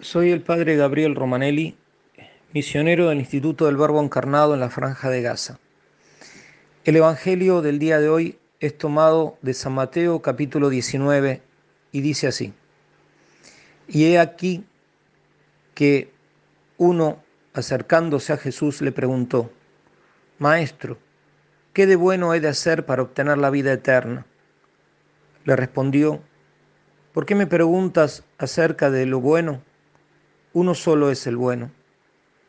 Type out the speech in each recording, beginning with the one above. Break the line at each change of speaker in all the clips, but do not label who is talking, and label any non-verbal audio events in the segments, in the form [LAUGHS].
Soy el padre Gabriel Romanelli, misionero del Instituto del Verbo Encarnado en la Franja de Gaza. El Evangelio del día de hoy es tomado de San Mateo capítulo 19 y dice así. Y he aquí que uno, acercándose a Jesús, le preguntó, Maestro, ¿qué de bueno he de hacer para obtener la vida eterna? Le respondió, ¿por qué me preguntas acerca de lo bueno? Uno solo es el bueno.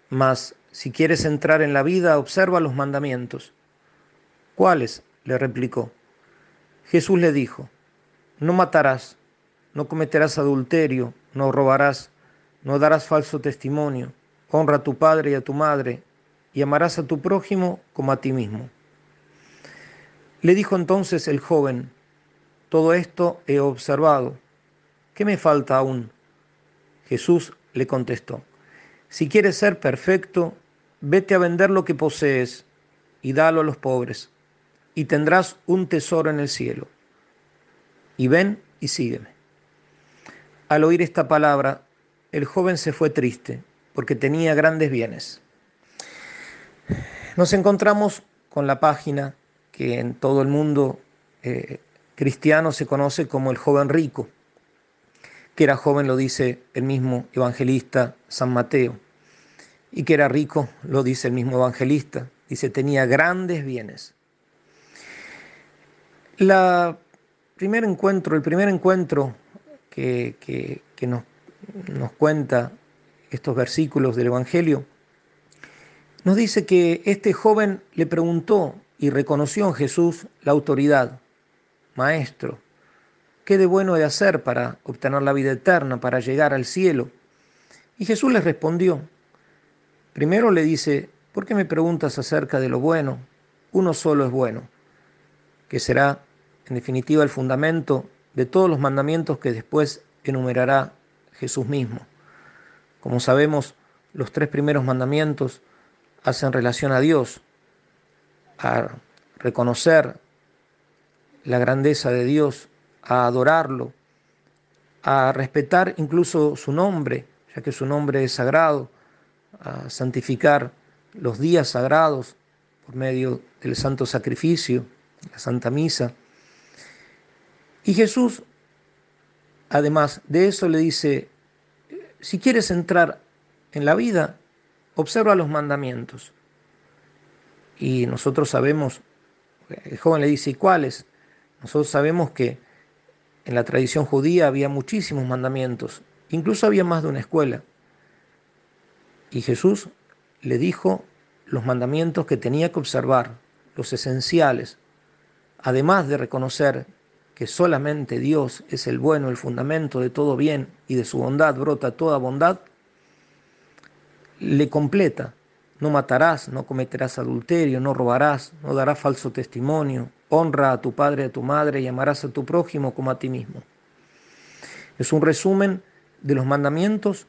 Mas, si quieres entrar en la vida, observa los mandamientos. ¿Cuáles? le replicó. Jesús le dijo, no matarás, no cometerás adulterio, no robarás, no darás falso testimonio, honra a tu padre y a tu madre, y amarás a tu prójimo como a ti mismo. Le dijo entonces el joven, todo esto he observado, ¿qué me falta aún? Jesús le contestó, si quieres ser perfecto, vete a vender lo que posees y dalo a los pobres, y tendrás un tesoro en el cielo. Y ven y sígueme. Al oír esta palabra, el joven se fue triste, porque tenía grandes bienes. Nos encontramos con la página que en todo el mundo eh, cristiano se conoce como el joven rico que era joven lo dice el mismo evangelista San Mateo, y que era rico lo dice el mismo evangelista, dice tenía grandes bienes. La primer encuentro, el primer encuentro que, que nos, nos cuenta estos versículos del Evangelio, nos dice que este joven le preguntó y reconoció en Jesús la autoridad, maestro, ¿Qué de bueno he de hacer para obtener la vida eterna, para llegar al cielo? Y Jesús les respondió. Primero le dice, ¿por qué me preguntas acerca de lo bueno? Uno solo es bueno, que será en definitiva el fundamento de todos los mandamientos que después enumerará Jesús mismo. Como sabemos, los tres primeros mandamientos hacen relación a Dios, a reconocer la grandeza de Dios, a adorarlo, a respetar incluso su nombre, ya que su nombre es sagrado, a santificar los días sagrados por medio del santo sacrificio, la Santa Misa. Y Jesús, además de eso, le dice, si quieres entrar en la vida, observa los mandamientos. Y nosotros sabemos, el joven le dice, ¿y cuáles? Nosotros sabemos que en la tradición judía había muchísimos mandamientos, incluso había más de una escuela. Y Jesús le dijo los mandamientos que tenía que observar, los esenciales, además de reconocer que solamente Dios es el bueno, el fundamento de todo bien y de su bondad brota toda bondad, le completa. No matarás, no cometerás adulterio, no robarás, no darás falso testimonio, honra a tu padre y a tu madre y amarás a tu prójimo como a ti mismo. Es un resumen de los mandamientos,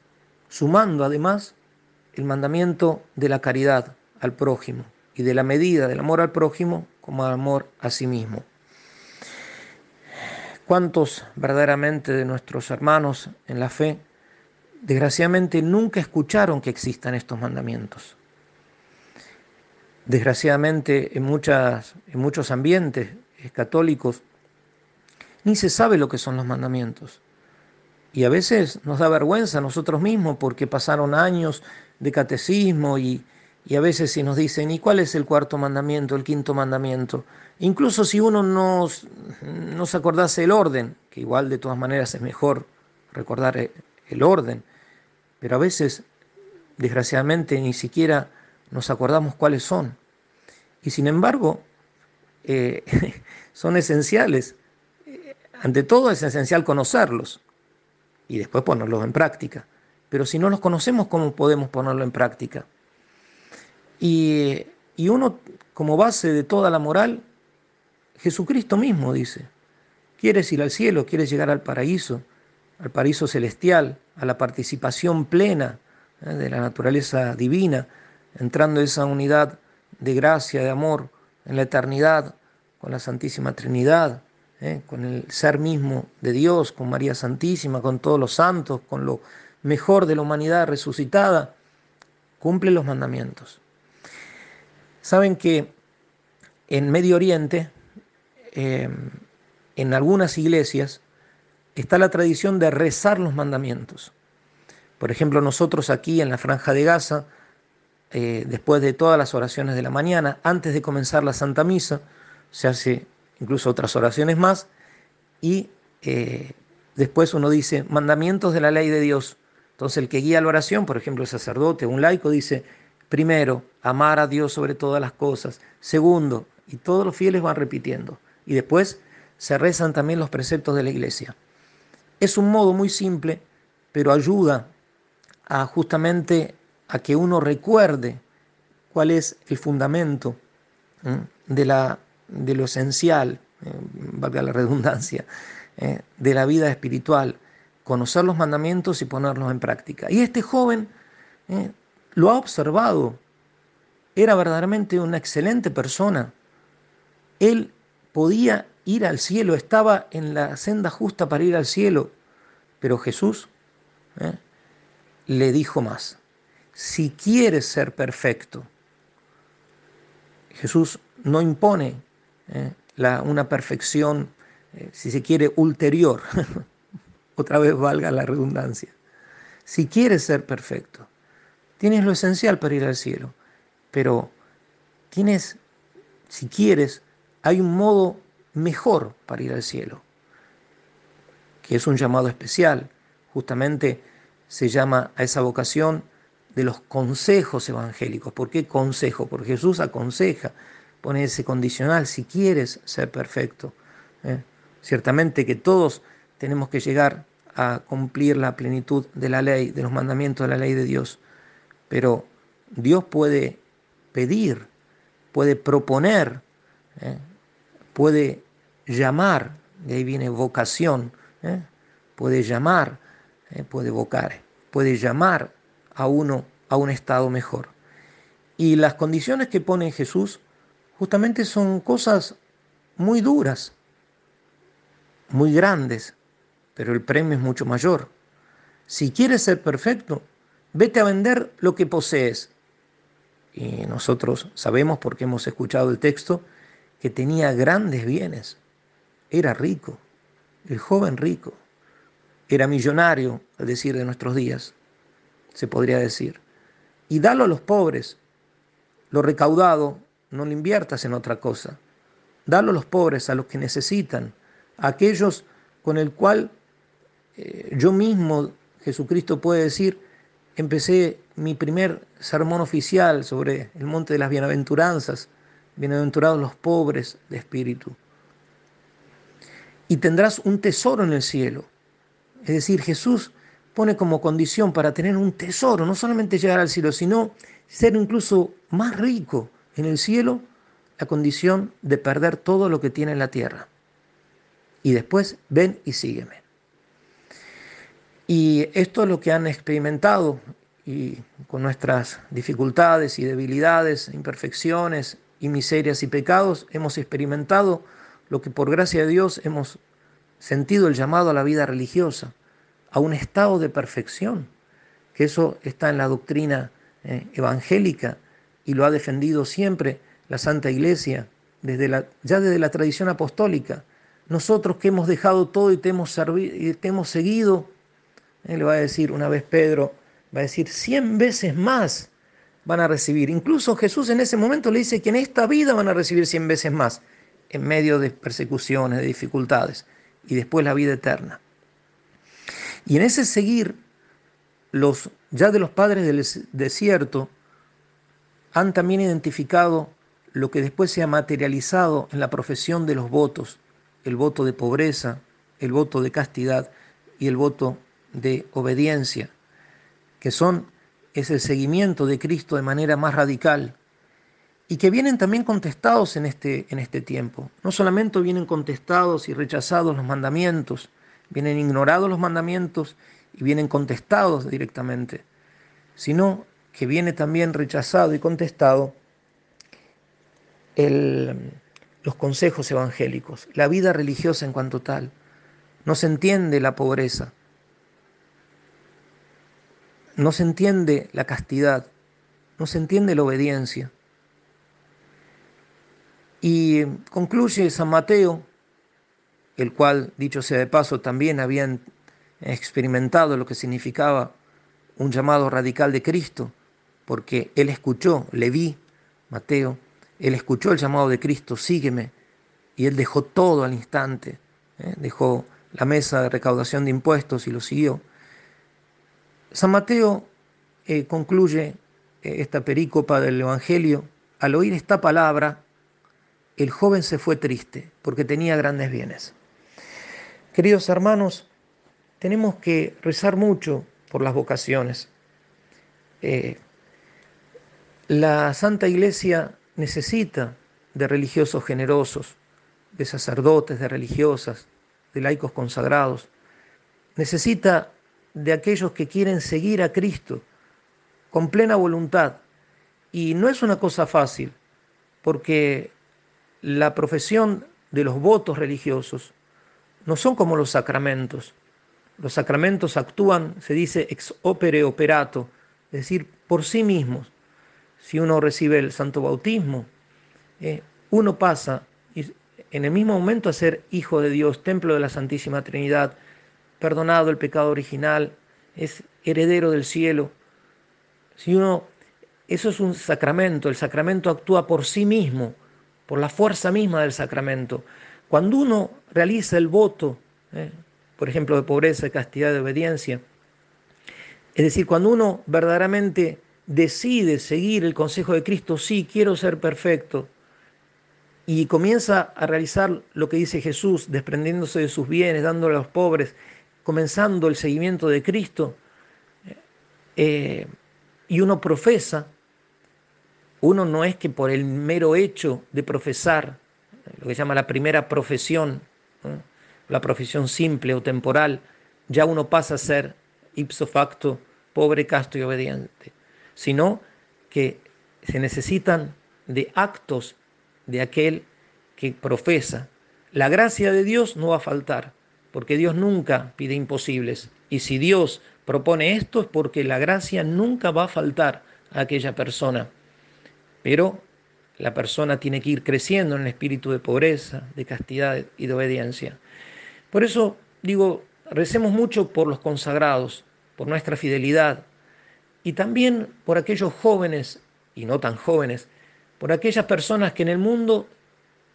sumando además el mandamiento de la caridad al prójimo y de la medida del amor al prójimo como amor a sí mismo. ¿Cuántos verdaderamente de nuestros hermanos en la fe, desgraciadamente, nunca escucharon que existan estos mandamientos? Desgraciadamente, en, muchas, en muchos ambientes católicos, ni se sabe lo que son los mandamientos. Y a veces nos da vergüenza a nosotros mismos porque pasaron años de catecismo y, y a veces si nos dicen, ¿y cuál es el cuarto mandamiento, el quinto mandamiento? Incluso si uno no, no se acordase el orden, que igual de todas maneras es mejor recordar el orden, pero a veces, desgraciadamente, ni siquiera nos acordamos cuáles son. Y sin embargo, eh, [LAUGHS] son esenciales. Ante todo es esencial conocerlos y después ponerlos en práctica. Pero si no los conocemos, ¿cómo podemos ponerlo en práctica? Y, y uno, como base de toda la moral, Jesucristo mismo dice, quieres ir al cielo, quieres llegar al paraíso, al paraíso celestial, a la participación plena ¿eh? de la naturaleza divina, entrando en esa unidad de gracia, de amor en la eternidad, con la Santísima Trinidad, ¿eh? con el ser mismo de Dios, con María Santísima, con todos los santos, con lo mejor de la humanidad resucitada, cumple los mandamientos. Saben que en Medio Oriente, eh, en algunas iglesias, está la tradición de rezar los mandamientos. Por ejemplo, nosotros aquí en la Franja de Gaza, eh, después de todas las oraciones de la mañana, antes de comenzar la Santa Misa, se hace incluso otras oraciones más, y eh, después uno dice mandamientos de la ley de Dios. Entonces el que guía la oración, por ejemplo el sacerdote, un laico, dice, primero, amar a Dios sobre todas las cosas. Segundo, y todos los fieles van repitiendo. Y después se rezan también los preceptos de la iglesia. Es un modo muy simple, pero ayuda a justamente a que uno recuerde cuál es el fundamento de, la, de lo esencial, eh, valga la redundancia, eh, de la vida espiritual, conocer los mandamientos y ponerlos en práctica. Y este joven eh, lo ha observado, era verdaderamente una excelente persona. Él podía ir al cielo, estaba en la senda justa para ir al cielo, pero Jesús le dijo más. Si quieres ser perfecto, Jesús no impone eh, una perfección, eh, si se quiere, ulterior. [LAUGHS] Otra vez valga la redundancia. Si quieres ser perfecto, tienes lo esencial para ir al cielo, pero tienes, si quieres, hay un modo mejor para ir al cielo, que es un llamado especial, justamente se llama a esa vocación de los consejos evangélicos. ¿Por qué consejo? Porque Jesús aconseja, pone ese condicional, si quieres ser perfecto. ¿eh? Ciertamente que todos tenemos que llegar a cumplir la plenitud de la ley, de los mandamientos de la ley de Dios, pero Dios puede pedir, puede proponer, ¿eh? puede llamar, de ahí viene vocación, ¿eh? puede llamar puede evocar, puede llamar a uno a un estado mejor. Y las condiciones que pone Jesús justamente son cosas muy duras, muy grandes, pero el premio es mucho mayor. Si quieres ser perfecto, vete a vender lo que posees. Y nosotros sabemos, porque hemos escuchado el texto, que tenía grandes bienes. Era rico, el joven rico era millonario, al decir de nuestros días, se podría decir. Y dalo a los pobres. Lo recaudado no lo inviertas en otra cosa. Dalo a los pobres, a los que necesitan, a aquellos con el cual eh, yo mismo, Jesucristo puede decir, empecé mi primer sermón oficial sobre el monte de las bienaventuranzas, bienaventurados los pobres de espíritu. Y tendrás un tesoro en el cielo. Es decir, Jesús pone como condición para tener un tesoro, no solamente llegar al cielo, sino ser incluso más rico en el cielo, la condición de perder todo lo que tiene en la tierra. Y después, ven y sígueme. Y esto es lo que han experimentado y con nuestras dificultades y debilidades, imperfecciones y miserias y pecados, hemos experimentado lo que por gracia de Dios hemos sentido el llamado a la vida religiosa, a un estado de perfección, que eso está en la doctrina eh, evangélica y lo ha defendido siempre la Santa Iglesia, desde la, ya desde la tradición apostólica. Nosotros que hemos dejado todo y te hemos, y te hemos seguido, eh, le va a decir una vez Pedro, va a decir, cien veces más van a recibir. Incluso Jesús en ese momento le dice que en esta vida van a recibir cien veces más, en medio de persecuciones, de dificultades y después la vida eterna. Y en ese seguir, los ya de los padres del desierto han también identificado lo que después se ha materializado en la profesión de los votos, el voto de pobreza, el voto de castidad y el voto de obediencia, que son es el seguimiento de Cristo de manera más radical, y que vienen también contestados en este, en este tiempo. No solamente vienen contestados y rechazados los mandamientos, vienen ignorados los mandamientos y vienen contestados directamente, sino que viene también rechazado y contestado el, los consejos evangélicos, la vida religiosa en cuanto tal. No se entiende la pobreza. no se entiende la castidad, no se entiende la obediencia. Y concluye San Mateo, el cual, dicho sea de paso, también habían experimentado lo que significaba un llamado radical de Cristo, porque él escuchó, le vi, Mateo, él escuchó el llamado de Cristo, sígueme, y él dejó todo al instante, ¿eh? dejó la mesa de recaudación de impuestos y lo siguió. San Mateo eh, concluye eh, esta perícopa del Evangelio, al oír esta palabra, el joven se fue triste porque tenía grandes bienes. Queridos hermanos, tenemos que rezar mucho por las vocaciones. Eh, la Santa Iglesia necesita de religiosos generosos, de sacerdotes, de religiosas, de laicos consagrados. Necesita de aquellos que quieren seguir a Cristo con plena voluntad. Y no es una cosa fácil, porque la profesión de los votos religiosos no son como los sacramentos. Los sacramentos actúan, se dice, ex opere operato, es decir, por sí mismos. Si uno recibe el santo bautismo, eh, uno pasa en el mismo momento a ser hijo de Dios, templo de la Santísima Trinidad, perdonado el pecado original, es heredero del cielo. Si uno, eso es un sacramento, el sacramento actúa por sí mismo, por la fuerza misma del sacramento. Cuando uno realiza el voto, eh, por ejemplo, de pobreza, de castidad, de obediencia, es decir, cuando uno verdaderamente decide seguir el consejo de Cristo, sí, quiero ser perfecto, y comienza a realizar lo que dice Jesús, desprendiéndose de sus bienes, dándole a los pobres, comenzando el seguimiento de Cristo, eh, y uno profesa, uno no es que por el mero hecho de profesar, lo que se llama la primera profesión, la profesión simple o temporal, ya uno pasa a ser ipso facto pobre, casto y obediente, sino que se necesitan de actos de aquel que profesa. La gracia de Dios no va a faltar, porque Dios nunca pide imposibles. Y si Dios propone esto es porque la gracia nunca va a faltar a aquella persona. Pero la persona tiene que ir creciendo en el espíritu de pobreza, de castidad y de obediencia. Por eso digo, recemos mucho por los consagrados, por nuestra fidelidad y también por aquellos jóvenes y no tan jóvenes por aquellas personas que en el mundo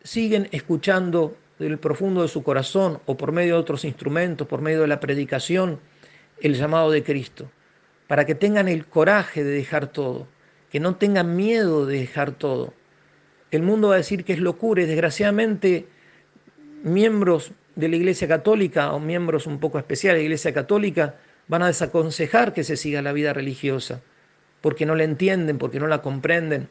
siguen escuchando del profundo de su corazón o por medio de otros instrumentos, por medio de la predicación, el llamado de Cristo, para que tengan el coraje de dejar todo, que no tengan miedo de dejar todo. El mundo va a decir que es locura y desgraciadamente miembros de la Iglesia Católica o miembros un poco especiales de la Iglesia Católica van a desaconsejar que se siga la vida religiosa, porque no la entienden, porque no la comprenden,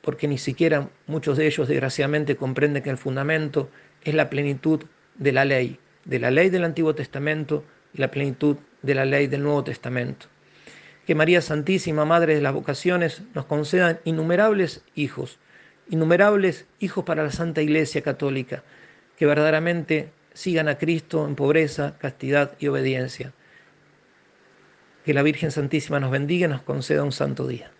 porque ni siquiera muchos de ellos desgraciadamente comprenden que el fundamento es la plenitud de la ley, de la ley del Antiguo Testamento y la plenitud de la ley del Nuevo Testamento. Que María Santísima, Madre de las Vocaciones, nos concedan innumerables hijos, innumerables hijos para la Santa Iglesia Católica, que verdaderamente sigan a Cristo en pobreza, castidad y obediencia. Que la Virgen Santísima nos bendiga y nos conceda un santo día.